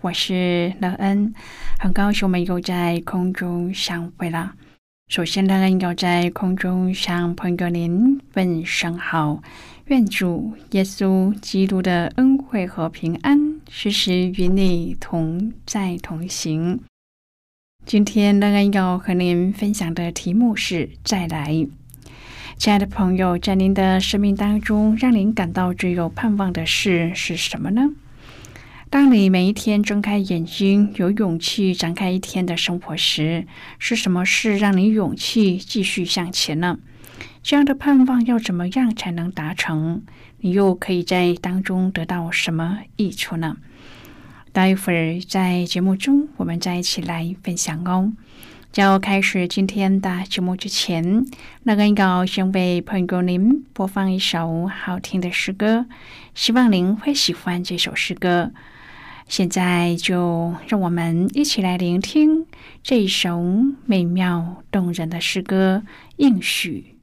我是乐恩，很高兴我们又在空中相会了。首先，乐恩要在空中向朋友您问声好，愿主耶稣基督的恩惠和平安时时与你同在同行。今天，乐恩要和您分享的题目是“再来”。亲爱的朋友，在您的生命当中，让您感到最有盼望的事是什么呢？当你每一天睁开眼睛，有勇气展开一天的生活时，是什么事让你勇气继续向前呢？这样的盼望要怎么样才能达成？你又可以在当中得到什么益处呢？待会儿在节目中，我们再一起来分享哦。在要开始今天的节目之前，那个要先为朋友您播放一首好听的诗歌，希望您会喜欢这首诗歌。现在就让我们一起来聆听这一首美妙动人的诗歌《应许》。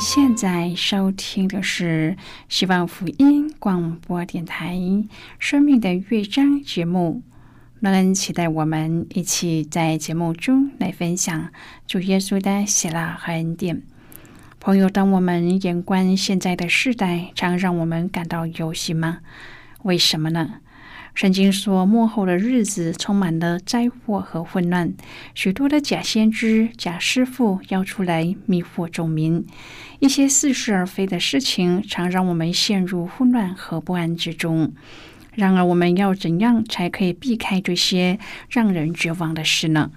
现在收听的是希望福音广播电台《生命的乐章》节目。乐恩期待我们一起在节目中来分享主耶稣的喜乐和恩典。朋友，当我们眼观现在的世代，常让我们感到忧心吗？为什么呢？圣经说，末后的日子充满了灾祸和混乱，许多的假先知、假师傅要出来迷惑众民。一些似是而非的事情，常让我们陷入混乱和不安之中。然而，我们要怎样才可以避开这些让人绝望的事呢？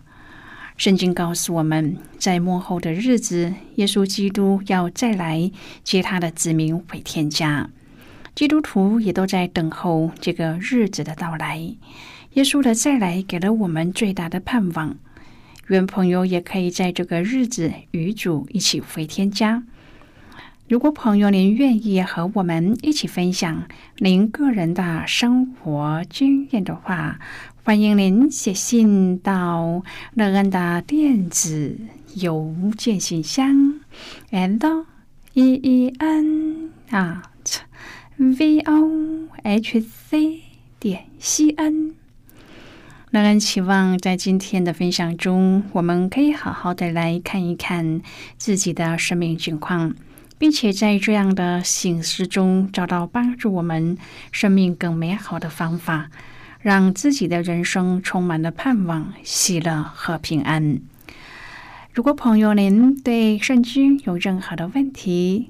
圣经告诉我们，在末后的日子，耶稣基督要再来接他的子民回天家。基督徒也都在等候这个日子的到来。耶稣的再来给了我们最大的盼望。愿朋友也可以在这个日子与主一起回天家。如果朋友您愿意和我们一起分享您个人的生活经验的话，欢迎您写信到乐恩的电子邮件信箱，and e e n 啊。V o h c 点 c n，让人期望在今天的分享中，我们可以好好的来看一看自己的生命情况，并且在这样的醒思中找到帮助我们生命更美好的方法，让自己的人生充满了盼望、喜乐和平安。如果朋友您对圣经有任何的问题，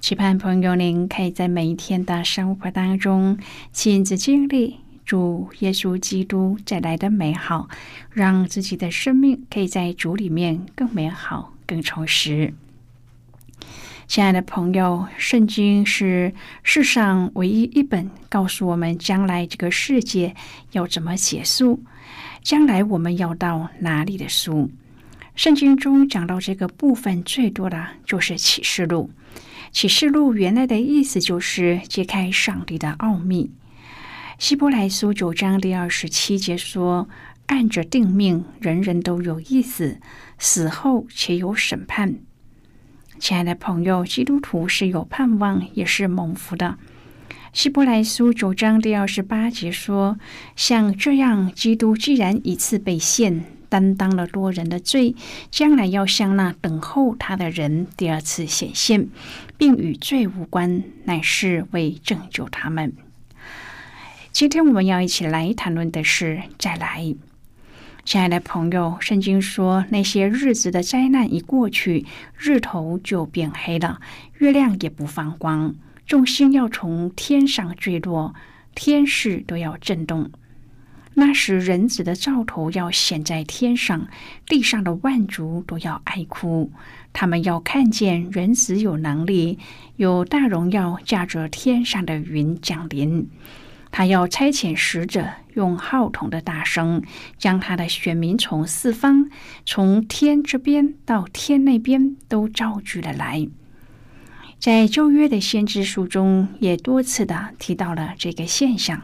期盼朋友您可以在每一天的生活当中亲自经历。主耶稣基督带来的美好，让自己的生命可以在主里面更美好、更充实。亲爱的朋友，圣经是世上唯一一本告诉我们将来这个世界要怎么结束，将来我们要到哪里的书。圣经中讲到这个部分最多的就是启示录。启示录原来的意思就是揭开上帝的奥秘。希伯来书九章第二十七节说：“按着定命，人人都有意思，死后且有审判。”亲爱的朋友，基督徒是有盼望，也是蒙福的。希伯来书九章第二十八节说：“像这样，基督既然一次被献，担当了多人的罪，将来要向那等候他的人第二次显现，并与罪无关，乃是为拯救他们。”今天我们要一起来谈论的是再来，亲爱的朋友，圣经说那些日子的灾难一过去，日头就变黑了，月亮也不放光，众星要从天上坠落，天势都要震动。那时人子的兆头要显在天上，地上的万族都要哀哭，他们要看见人子有能力，有大荣耀，驾着天上的云降临。他要差遣使者，用号筒的大声，将他的选民从四方，从天这边到天那边都召聚了来。在旧约的先知书中，也多次的提到了这个现象。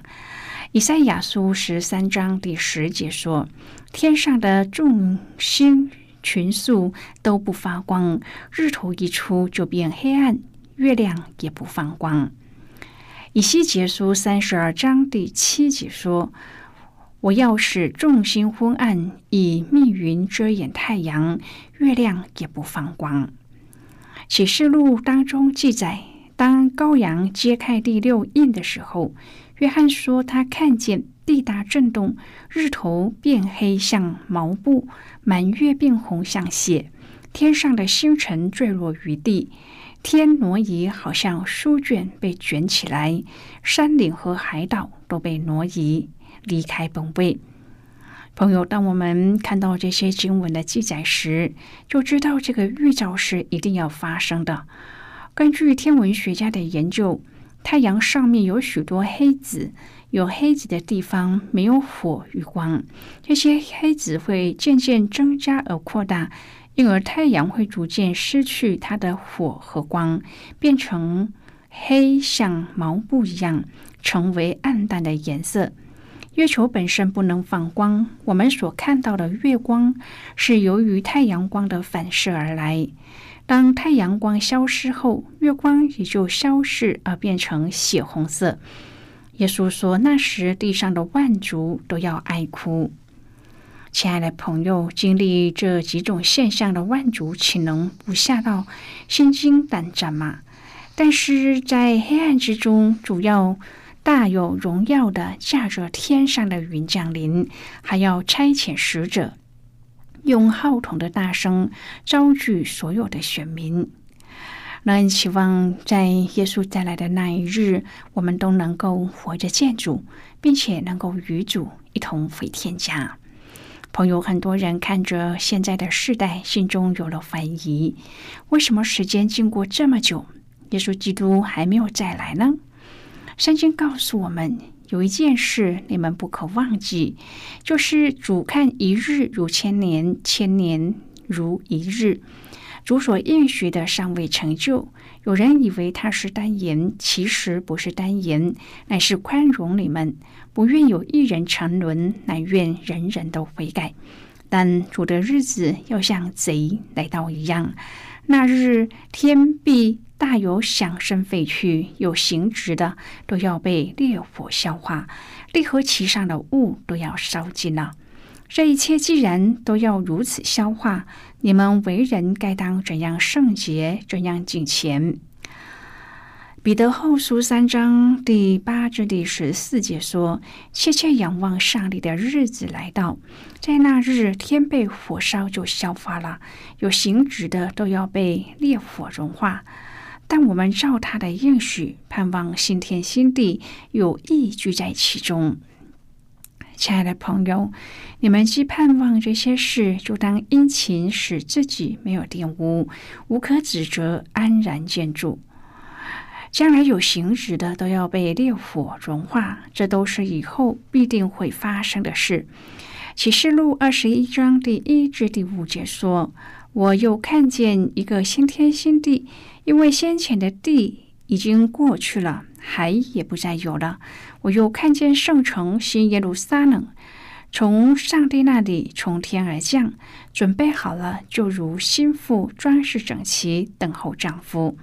以赛亚书十三章第十节说：“天上的众星群宿都不发光，日头一出就变黑暗，月亮也不放光。”以西结书三十二章第七节说：“我要使众星昏暗，以密云遮掩太阳，月亮也不放光。”启示录当中记载，当羔羊揭开第六印的时候，约翰说他看见地大震动，日头变黑像毛布，满月变红像血，天上的星辰坠落于地。天挪移，好像书卷被卷起来；山岭和海岛都被挪移，离开本位。朋友，当我们看到这些经文的记载时，就知道这个预兆是一定要发生的。根据天文学家的研究，太阳上面有许多黑子，有黑子的地方没有火与光，这些黑子会渐渐增加而扩大，因而太阳会逐渐失去它的火和光，变成黑，像毛布一样，成为暗淡的颜色。月球本身不能放光，我们所看到的月光是由于太阳光的反射而来。当太阳光消失后，月光也就消逝而变成血红色。耶稣说：“那时地上的万族都要哀哭。”亲爱的朋友，经历这几种现象的万族，岂能不吓到心惊胆战吗？但是在黑暗之中，主要。大有荣耀的驾着天上的云降临，还要差遣使者，用号筒的大声招聚所有的选民。那期望在耶稣再来的那一日，我们都能够活着见主，并且能够与主一同回天家。朋友，很多人看着现在的世代，心中有了怀疑：为什么时间经过这么久，耶稣基督还没有再来呢？圣经告诉我们，有一件事你们不可忘记，就是主看一日如千年，千年如一日。主所应许的尚未成就。有人以为他是单言，其实不是单言，乃是宽容你们，不愿有一人沉沦，乃愿人人都悔改。但主的日子要像贼来到一样，那日天必。大有响声废去，有形质的都要被烈火消化，地和其上的物都要烧尽了。这一切既然都要如此消化，你们为人该当怎样圣洁，怎样敬虔？彼得后书三章第八至第十四节说：“切切仰望上帝的日子来到，在那日天被火烧就消化了，有形质的都要被烈火融化。”但我们照他的应许，盼望新天新地有意居在其中。亲爱的朋友，你们既盼望这些事，就当殷勤，使自己没有玷污，无可指责，安然见主。将来有行止的，都要被烈火融化，这都是以后必定会发生的事。启示录二十一章第一至第五节说：“我又看见一个新天新地。”因为先前的地已经过去了，海也不再有了。我又看见圣城新耶路撒冷从上帝那里从天而降，准备好了，就如心腹装饰整齐，等候丈夫。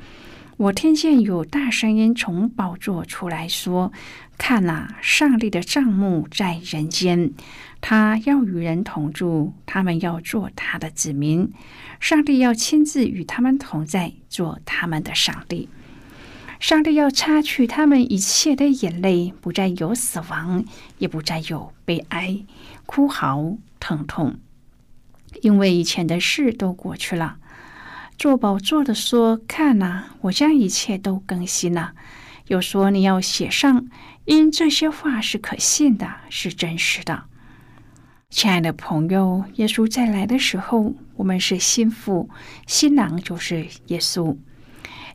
我听见有大声音从宝座出来说：“看哪，上帝的帐幕在人间，他要与人同住，他们要做他的子民。”上帝要亲自与他们同在，做他们的上帝。上帝要擦去他们一切的眼泪，不再有死亡，也不再有悲哀、哭嚎、疼痛，因为以前的事都过去了。做宝座的说：“看呐，我将一切都更新了。”又说：“你要写上，因这些话是可信的，是真实的。”亲爱的朋友，耶稣再来的时候，我们是心腹，新郎就是耶稣。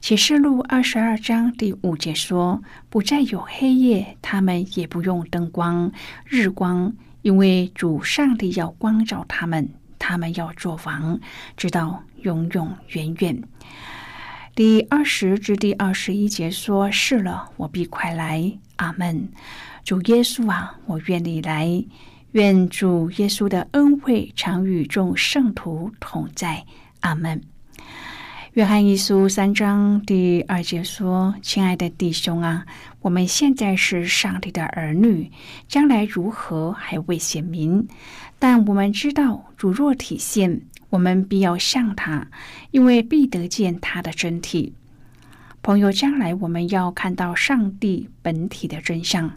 启示录二十二章第五节说：“不再有黑夜，他们也不用灯光、日光，因为主上帝要光照他们，他们要做王，直到永永远远。”第二十至第二十一节说：“是了，我必快来。”阿门。主耶稣啊，我愿你来。愿主耶稣的恩惠常与众圣徒同在。阿门。约翰一书三章第二节说：“亲爱的弟兄啊，我们现在是上帝的儿女，将来如何还未显明。但我们知道，主若体现，我们必要像他，因为必得见他的真体。朋友，将来我们要看到上帝本体的真相。”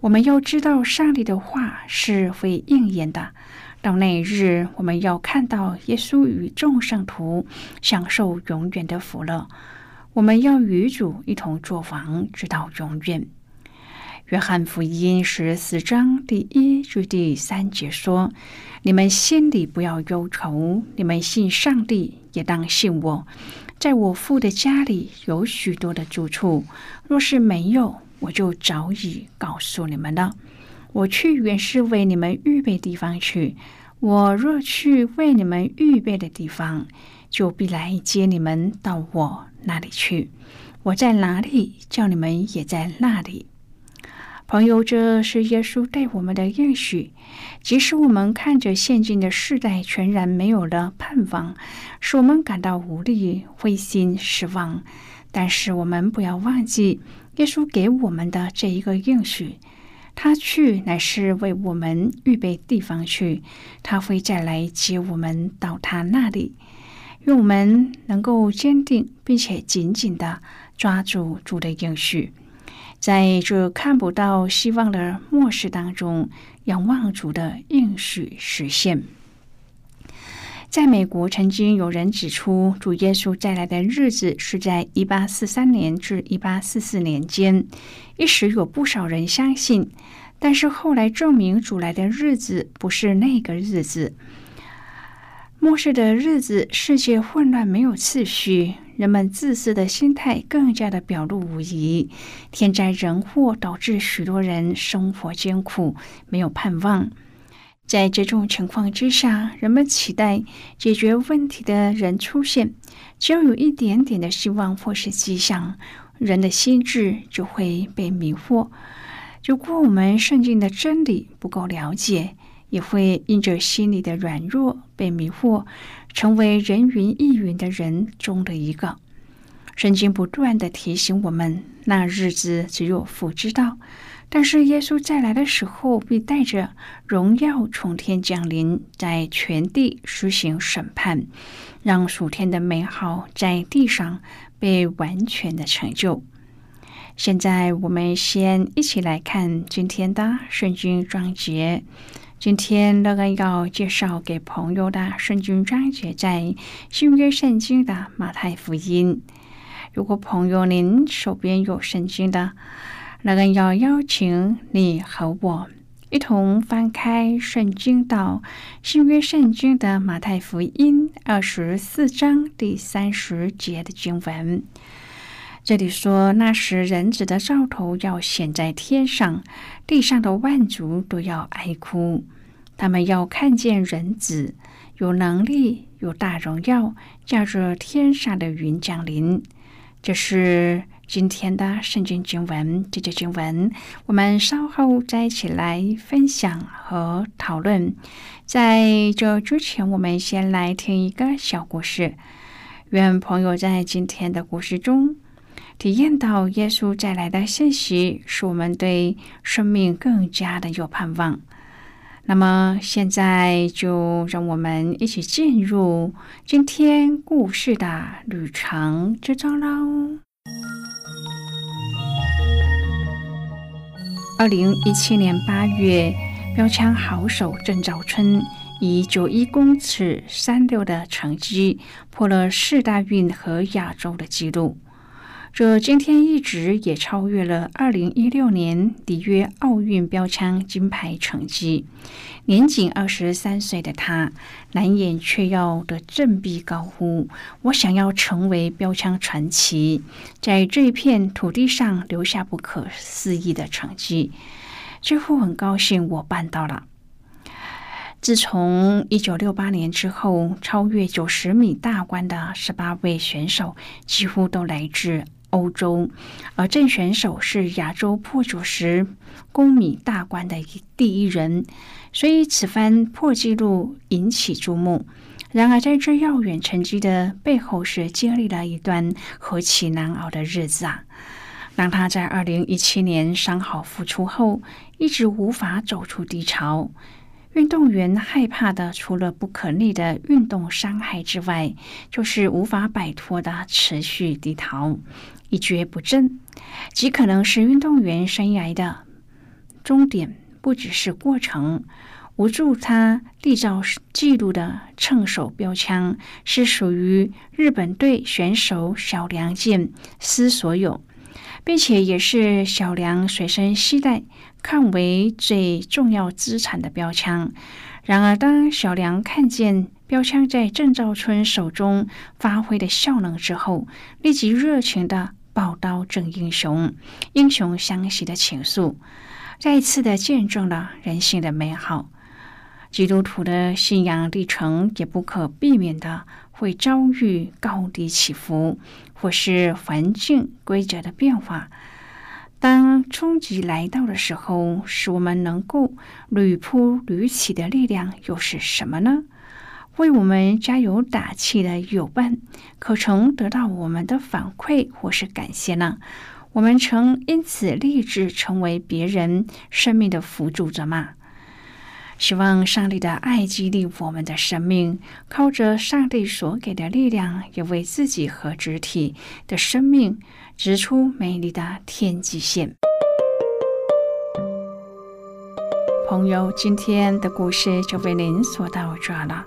我们要知道，上帝的话是会应验的。到那日，我们要看到耶稣与众圣徒享受永远的福乐。我们要与主一同作王，直到永远。约翰福音十四章第一至第三节说：“你们心里不要忧愁，你们信上帝，也当信我。在我父的家里有许多的住处，若是没有，我就早已告诉你们了。我去原是为你们预备地方去。我若去为你们预备的地方，就必来接你们到我那里去。我在哪里，叫你们也在那里。朋友，这是耶稣对我们的应许。即使我们看着现今的世代全然没有了盼望，使我们感到无力、灰心、失望，但是我们不要忘记耶稣给我们的这一个应许：他去乃是为我们预备地方去，他会再来接我们到他那里。愿我们能够坚定，并且紧紧的抓住主的应许。在这看不到希望的末世当中，仰望主的应许实现。在美国，曾经有人指出，主耶稣再来的日子是在一八四三年至一八四四年间。一时有不少人相信，但是后来证明，主来的日子不是那个日子。末世的日子，世界混乱，没有次序。人们自私的心态更加的表露无遗，天灾人祸导致许多人生活艰苦，没有盼望。在这种情况之下，人们期待解决问题的人出现，只要有一点点的希望或是迹象，人的心智就会被迷惑。如果我们圣经的真理不够了解，也会因着心里的软弱被迷惑。成为人云亦云的人中的一个，圣经不断的提醒我们，那日子只有父知道。但是耶稣再来的时候，必带着荣耀从天降临，在全地施行审判，让属天的美好在地上被完全的成就。现在，我们先一起来看今天的圣经章节。今天乐恩要介绍给朋友的圣经章节在新约圣经的马太福音。如果朋友您手边有圣经的，乐恩要邀请你和我一同翻开圣经到新约圣经的马太福音二十四章第三十节的经文。这里说，那时人子的兆头要显在天上，地上的万族都要哀哭。他们要看见人子有能力、有大荣耀，驾着天上的云降临。这是今天的圣经经文。这节经文，我们稍后再一起来分享和讨论。在这之前，我们先来听一个小故事。愿朋友在今天的故事中。体验到耶稣再来的信息，使我们对生命更加的有盼望。那么，现在就让我们一起进入今天故事的旅程之中喽。二零一七年八月，标枪好手郑兆春以九一公尺三六的成绩破了四大运和亚洲的纪录。这今天一直也超越了二零一六年里约奥运标枪金牌成绩。年仅二十三岁的他，难掩却要的振臂高呼：“我想要成为标枪传奇，在这片土地上留下不可思议的成绩。”最后很高兴我办到了。自从一九六八年之后，超越九十米大关的十八位选手几乎都来自。欧洲，而郑选手是亚洲破九十公米大关的第一人，所以此番破纪录引起注目。然而，在这遥远成绩的背后，是经历了一段何其难熬的日子啊！当他在二零一七年伤好复出后，一直无法走出低潮。运动员害怕的，除了不可逆的运动伤害之外，就是无法摆脱的持续低潮。一蹶不振，极可能是运动员生涯的终点，不只是过程。无助他缔造纪录的称手标枪，是属于日本队选手小梁健司所有，并且也是小梁随身携带、看为最重要资产的标枪。然而，当小梁看见标枪在郑兆春手中发挥的效能之后，立即热情的报刀正英雄，英雄相惜的情愫，再一次的见证了人性的美好。基督徒的信仰历程也不可避免的会遭遇高低起伏，或是环境规则的变化。当冲击来到的时候，使我们能够屡扑屡起的力量又是什么呢？为我们加油打气的友伴，可曾得到我们的反馈或是感谢呢？我们曾因此立志成为别人生命的辅助者吗？希望上帝的爱激励我们的生命，靠着上帝所给的力量，也为自己和肢体的生命指出美丽的天际线。朋友，今天的故事就为您说到这了。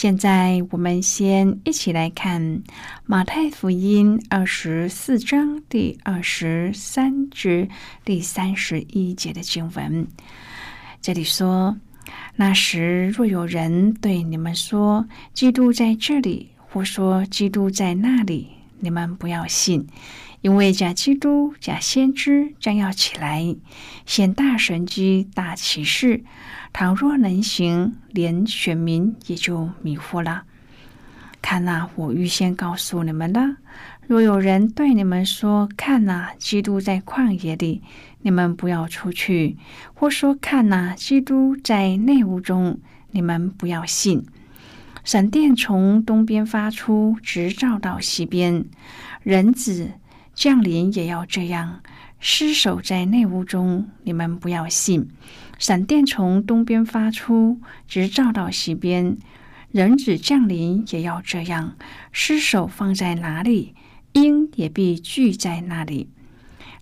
现在，我们先一起来看《马太福音》二十四章第二十三至第三十一节的经文。这里说：“那时若有人对你们说基督在这里，或说基督在那里，你们不要信，因为假基督、假先知将要起来，显大神机、大启示。倘若能行，连选民也就迷惑了。看呐，我预先告诉你们了。若有人对你们说：看呐，基督在旷野里。”你们不要出去，或说看呐，基督在内屋中。你们不要信。闪电从东边发出，直照到西边。人子降临也要这样，尸首在内屋中。你们不要信。闪电从东边发出，直照到西边。人子降临也要这样，尸首放在哪里，鹰也必聚在那里。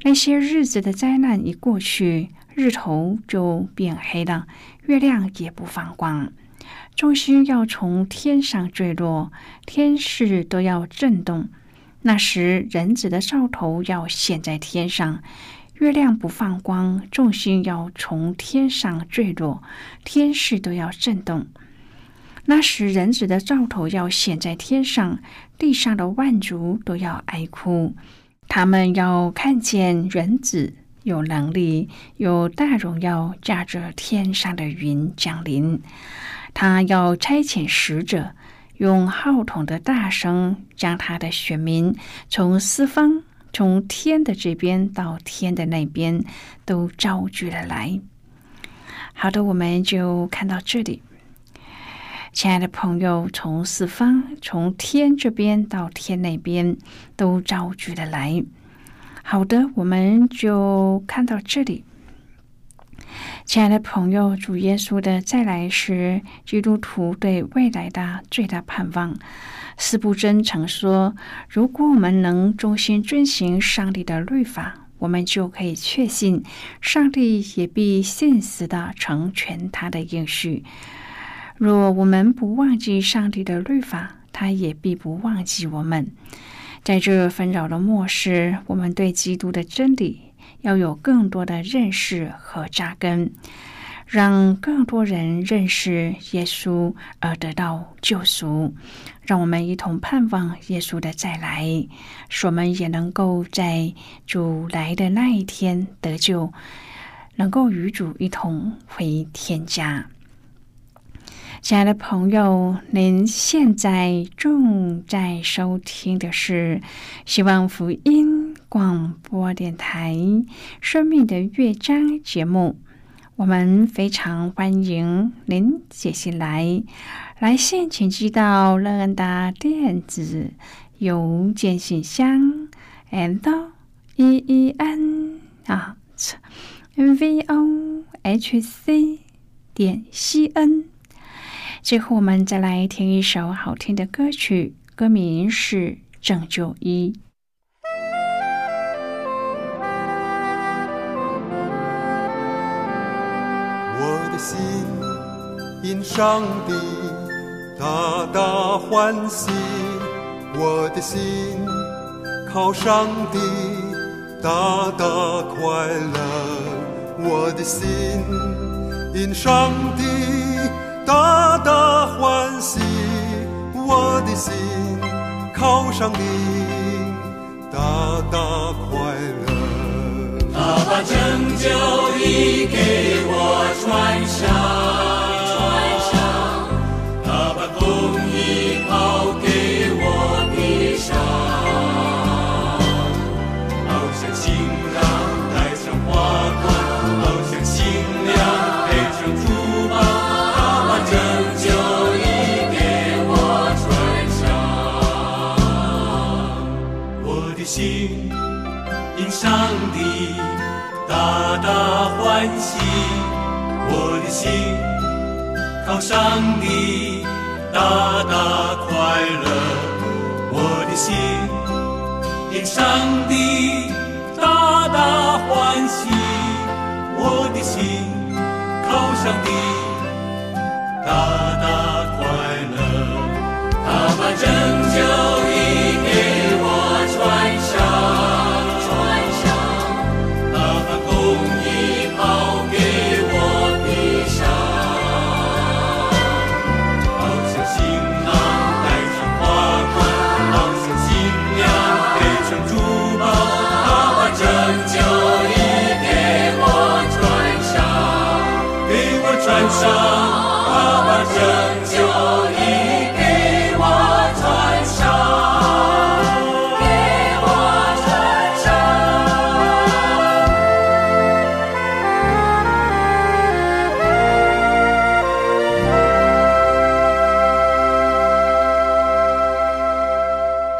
那些日子的灾难一过去，日头就变黑了，月亮也不放光，众星要从天上坠落，天势都要震动。那时，人子的兆头要显在天上，月亮不放光，众星要从天上坠落，天势都要震动。那时，人子的兆头要显在天上，地上的万族都要哀哭。他们要看见人子有能力、有大荣耀，驾着天上的云降临。他要差遣使者，用号筒的大声，将他的选民从四方、从天的这边到天的那边，都召聚了来。好的，我们就看到这里。亲爱的朋友，从四方、从天这边到天那边，都招聚了来。好的，我们就看到这里。亲爱的朋友，主耶稣的再来是基督徒对未来的最大盼望。四不真曾说：“如果我们能忠心遵行上帝的律法，我们就可以确信上帝也必信实的成全他的应许。”若我们不忘记上帝的律法，他也必不忘记我们。在这纷扰的末世，我们对基督的真理要有更多的认识和扎根，让更多人认识耶稣而得到救赎。让我们一同盼望耶稣的再来，使我们也能够在主来的那一天得救，能够与主一同回天家。亲爱的朋友，您现在正在收听的是希望福音广播电台《生命的乐章》节目。我们非常欢迎您写信来，来信请寄到乐恩的电子邮件信箱，and e e n 啊，v o h c 点 c n。最后，我们再来听一首好听的歌曲，歌名是《拯救一》。因上帝大大欢喜，我的心靠上帝大大快乐，我的心因上帝。大大欢喜，我的心靠上帝，大大快乐。他把拯救已给我穿上。靠上帝，大大快乐。我的心因上帝大大欢喜，我的心靠上帝，大大快乐。他把真